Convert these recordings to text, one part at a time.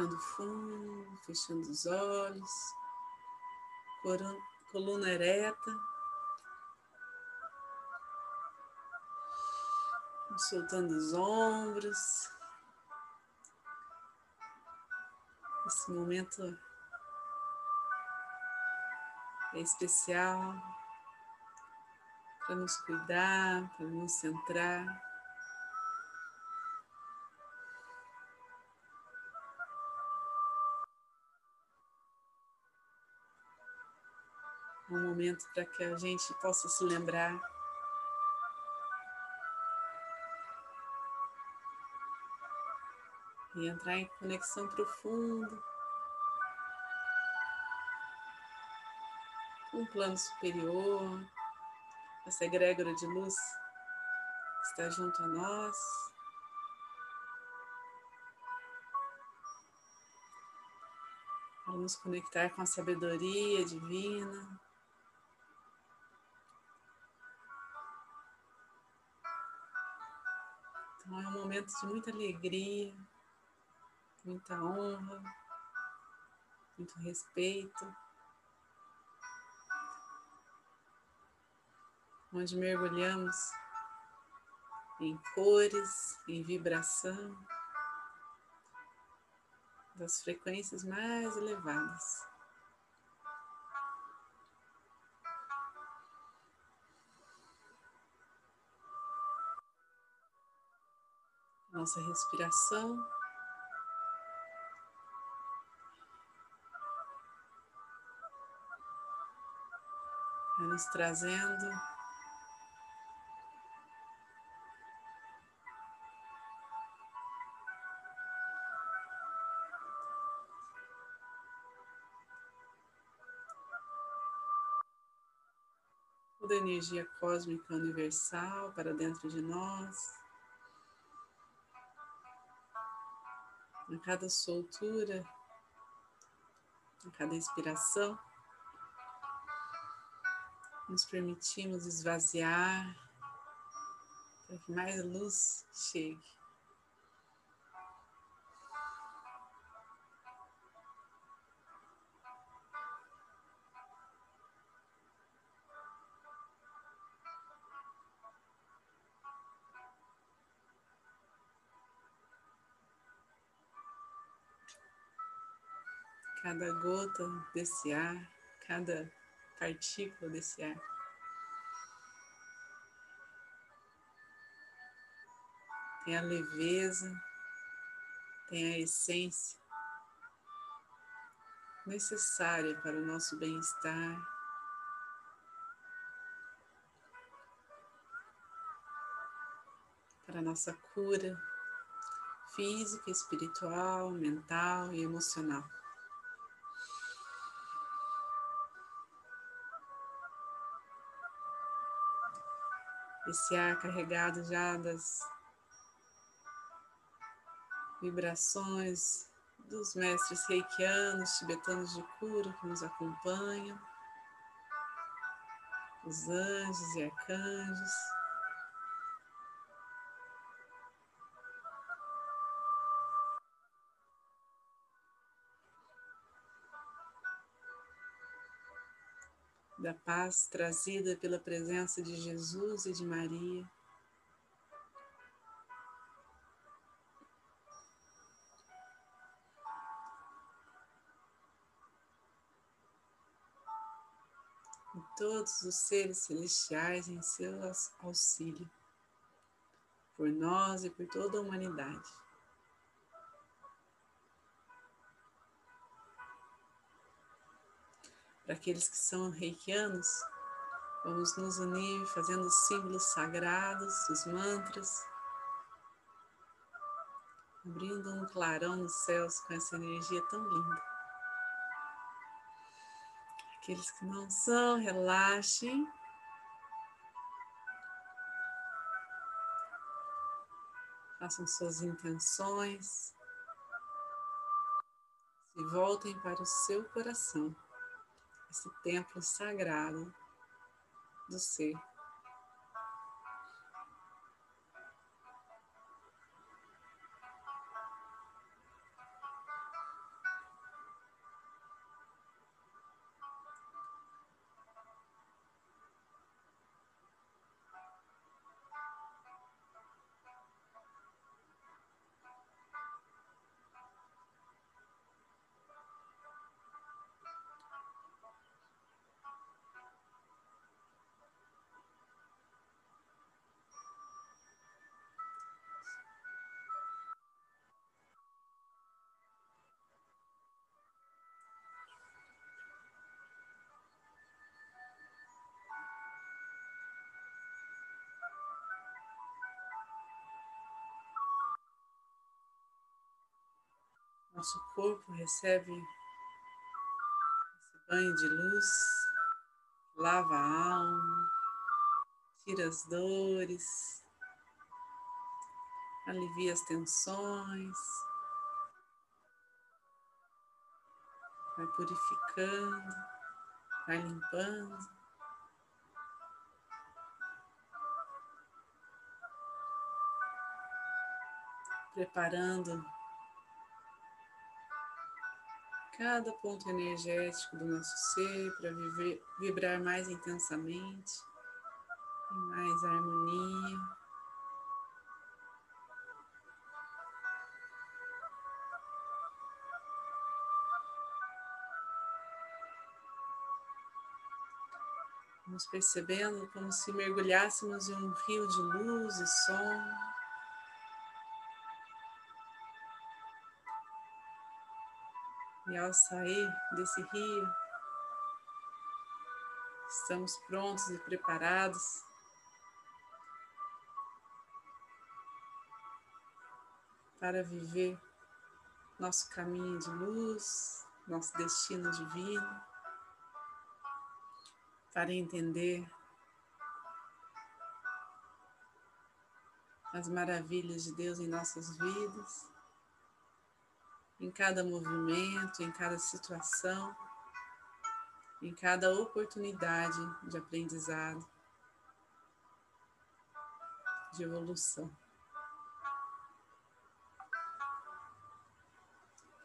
Respirando fundo, fechando os olhos, coluna ereta, soltando os ombros. Esse momento é especial para nos cuidar, para nos centrar. Um momento para que a gente possa se lembrar e entrar em conexão profunda com um plano superior, essa egrégora de luz está junto a nós. Para nos conectar com a sabedoria divina. Então é um momento de muita alegria muita honra, muito respeito, onde mergulhamos em cores, em vibração das frequências mais elevadas. Nossa respiração vai nos trazendo toda a energia cósmica universal para dentro de nós. A cada soltura, a cada inspiração nos permitimos esvaziar para que mais luz chegue. Cada gota desse ar, cada partícula desse ar. Tem a leveza, tem a essência necessária para o nosso bem-estar. Para a nossa cura física, espiritual, mental e emocional. Esse ar carregado já das vibrações dos mestres reikianos, tibetanos de cura que nos acompanham, os anjos e arcanjos. Da paz trazida pela presença de Jesus e de Maria. E todos os seres celestiais em seu auxílio, por nós e por toda a humanidade. Para aqueles que são reikianos, vamos nos unir fazendo os símbolos sagrados, os mantras, abrindo um clarão nos céus com essa energia tão linda. Aqueles que não são, relaxem. Façam suas intenções. Se voltem para o seu coração esse templo sagrado do ser. Nosso corpo recebe esse banho de luz, lava a alma, tira as dores, alivia as tensões, vai purificando, vai limpando. Preparando cada ponto energético do nosso ser para vibrar mais intensamente, em mais harmonia. Vamos percebendo como se mergulhássemos em um rio de luz e som. E ao sair desse rio, estamos prontos e preparados. Para viver nosso caminho de luz, nosso destino divino, para entender as maravilhas de Deus em nossas vidas em cada movimento, em cada situação, em cada oportunidade de aprendizado, de evolução.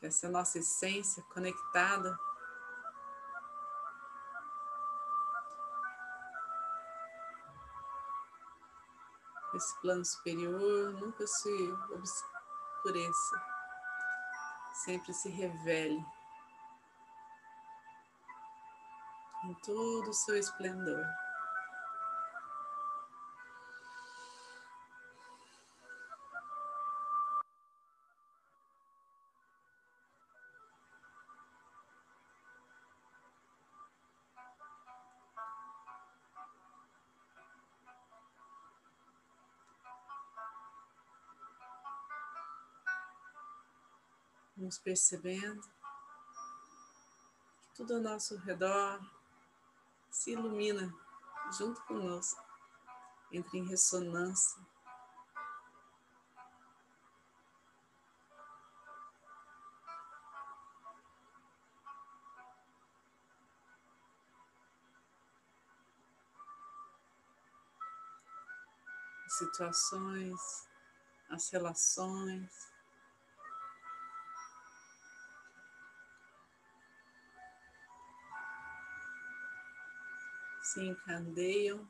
Que essa nossa essência conectada esse plano superior nunca se obscureça sempre se revele em todo o seu esplendor. Vamos percebendo que tudo ao nosso redor se ilumina junto conosco, entra em ressonância. Situações, as relações, se encandeiam,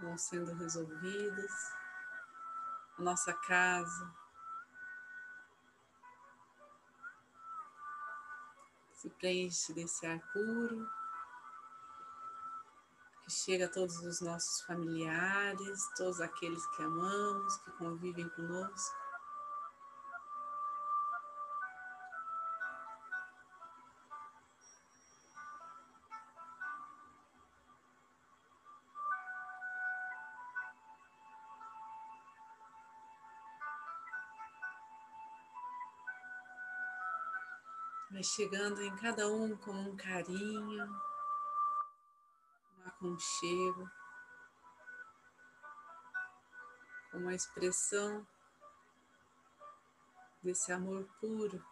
vão sendo resolvidas. A nossa casa se preenche desse ar puro que chega a todos os nossos familiares, todos aqueles que amamos, que convivem conosco. Vai chegando em cada um com um carinho, um aconchego, uma expressão desse amor puro.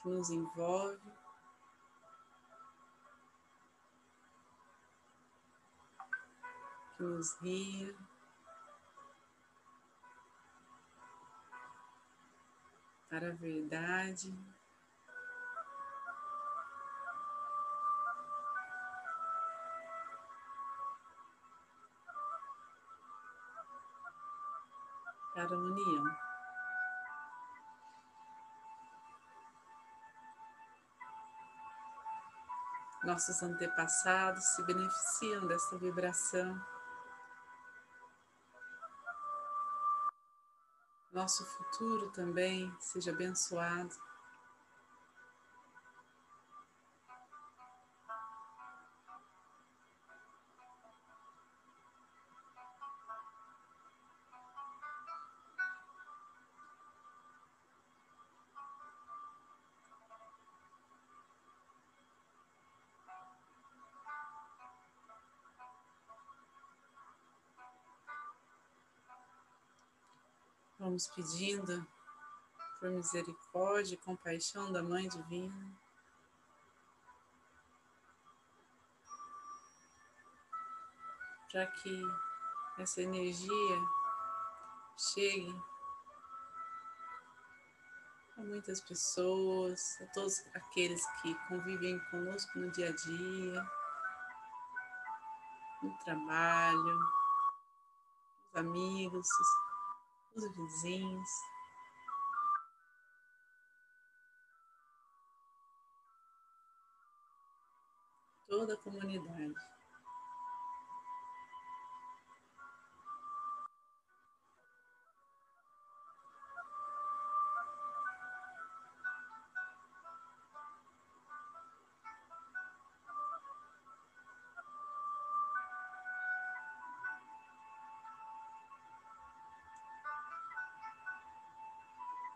Que nos envolve. Nos guia. Para a verdade. Para a união. Nossos antepassados se beneficiam dessa vibração. Nosso futuro também seja abençoado. Vamos pedindo por misericórdia e compaixão da Mãe Divina. Para que essa energia chegue a muitas pessoas, a todos aqueles que convivem conosco no dia a dia, no trabalho, os amigos, os vizinhos. Toda a comunidade.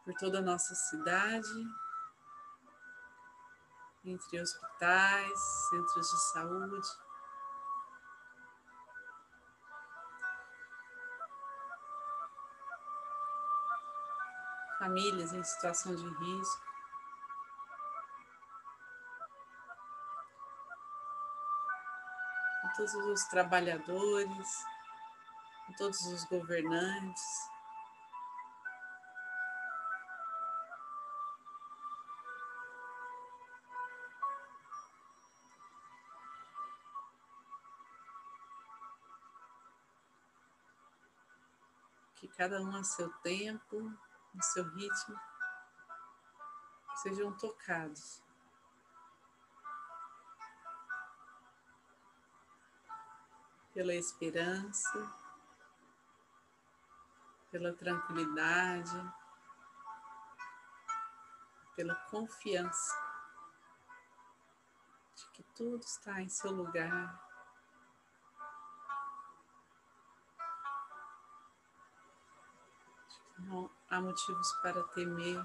Por toda a nossa cidade, entre hospitais, centros de saúde. Famílias em situação de risco. Com todos os trabalhadores, com todos os governantes. Cada um a seu tempo, no seu ritmo, sejam tocados. Pela esperança, pela tranquilidade, pela confiança de que tudo está em seu lugar Não há motivos para temer.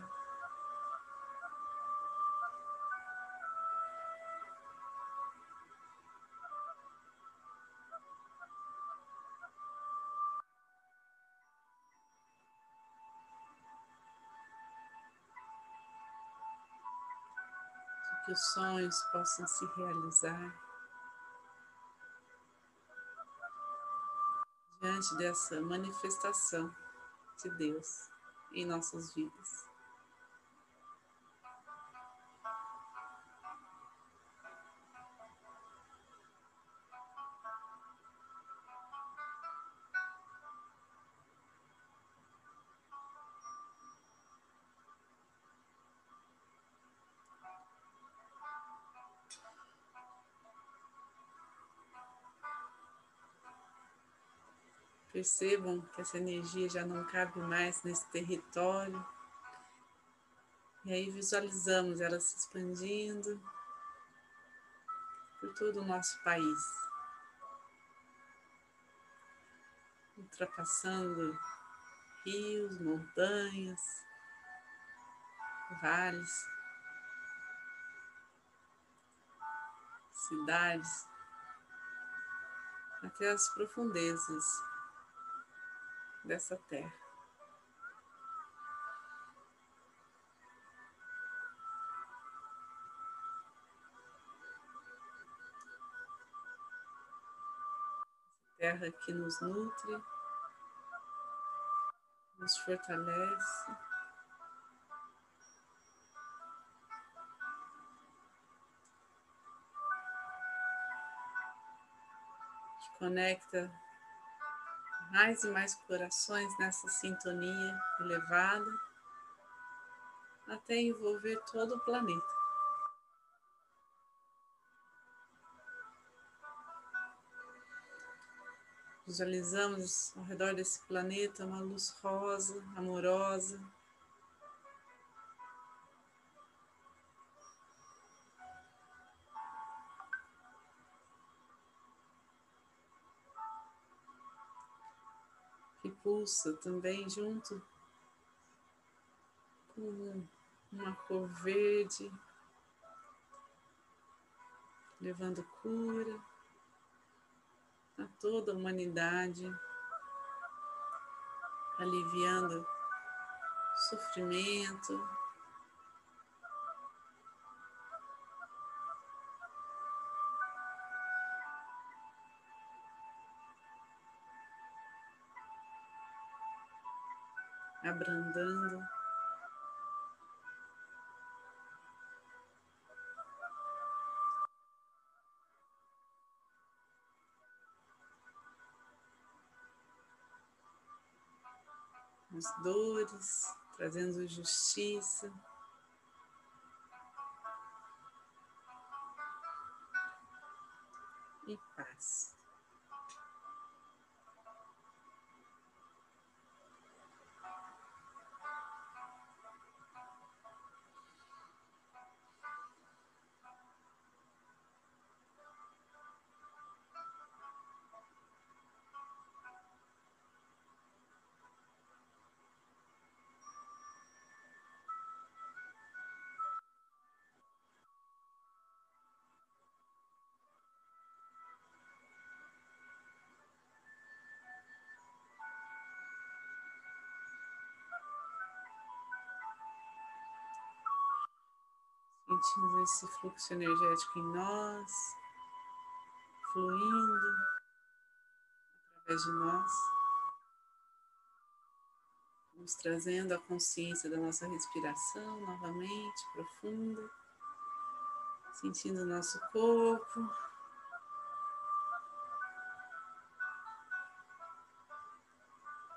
que os sonhos possam se realizar diante dessa manifestação de Deus em nossas vidas. Percebam que essa energia já não cabe mais nesse território. E aí visualizamos ela se expandindo por todo o nosso país. Ultrapassando rios, montanhas, vales, cidades, até as profundezas dessa terra. Terra que nos nutre, nos fortalece. que conecta mais e mais corações nessa sintonia elevada, até envolver todo o planeta. Visualizamos ao redor desse planeta uma luz rosa, amorosa, pulsa também junto com uma cor verde, levando cura a toda a humanidade, aliviando sofrimento, abrandando. As dores, trazendo justiça. E paz. Sentimos esse fluxo energético em nós, fluindo através de nós, nos trazendo a consciência da nossa respiração novamente, profunda, sentindo o nosso corpo.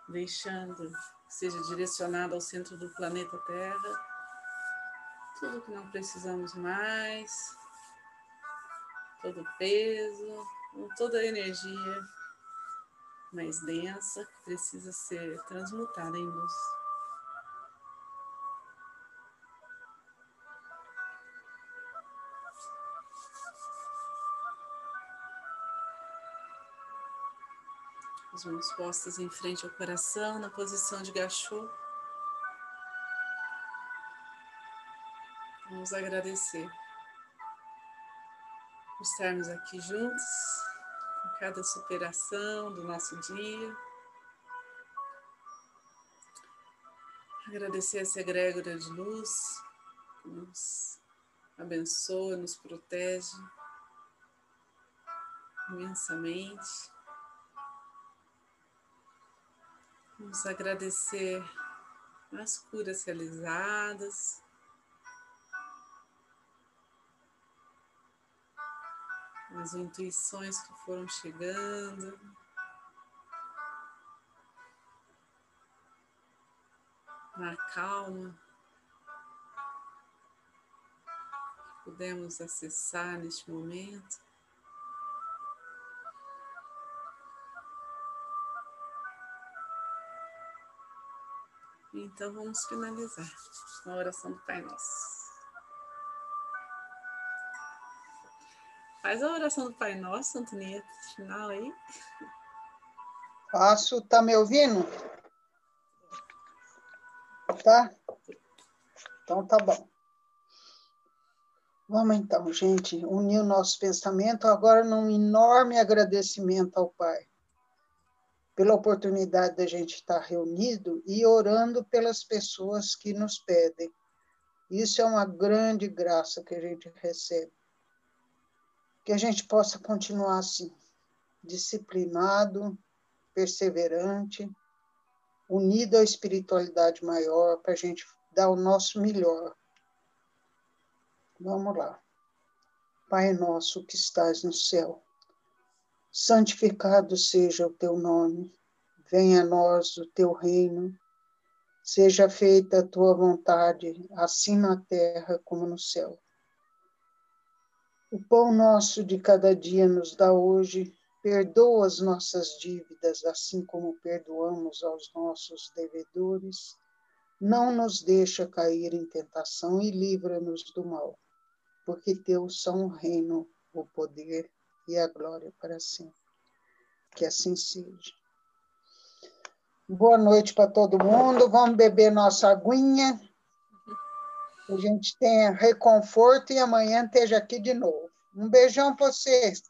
Deixando que seja direcionado ao centro do planeta Terra tudo que não precisamos mais, todo o peso, toda a energia mais densa que precisa ser transmutada em luz. As mãos postas em frente ao coração, na posição de gachô. Vamos agradecer por estarmos aqui juntos, em cada superação do nosso dia. Agradecer essa egrégora de luz que nos abençoa, nos protege imensamente. Vamos agradecer as curas realizadas, as intuições que foram chegando. Na calma que pudemos acessar neste momento. Então vamos finalizar a oração do Pai Nosso. Faz a oração do Pai Nosso, Antonieta, final aí. Faço, tá me ouvindo? Tá? Então tá bom. Vamos então, gente, unir o nosso pensamento agora num enorme agradecimento ao Pai pela oportunidade da gente estar reunido e orando pelas pessoas que nos pedem. Isso é uma grande graça que a gente recebe que a gente possa continuar assim, disciplinado, perseverante, unido à espiritualidade maior, para a gente dar o nosso melhor. Vamos lá. Pai nosso que estás no céu, santificado seja o teu nome, venha a nós o teu reino, seja feita a tua vontade, assim na terra como no céu. O pão nosso de cada dia nos dá hoje. Perdoa as nossas dívidas, assim como perdoamos aos nossos devedores. Não nos deixa cair em tentação e livra-nos do mal, porque teu são o reino, o poder e a glória para sempre. Que assim seja. Boa noite para todo mundo. Vamos beber nossa aguinha a gente tenha reconforto e amanhã esteja aqui de novo. Um beijão para vocês.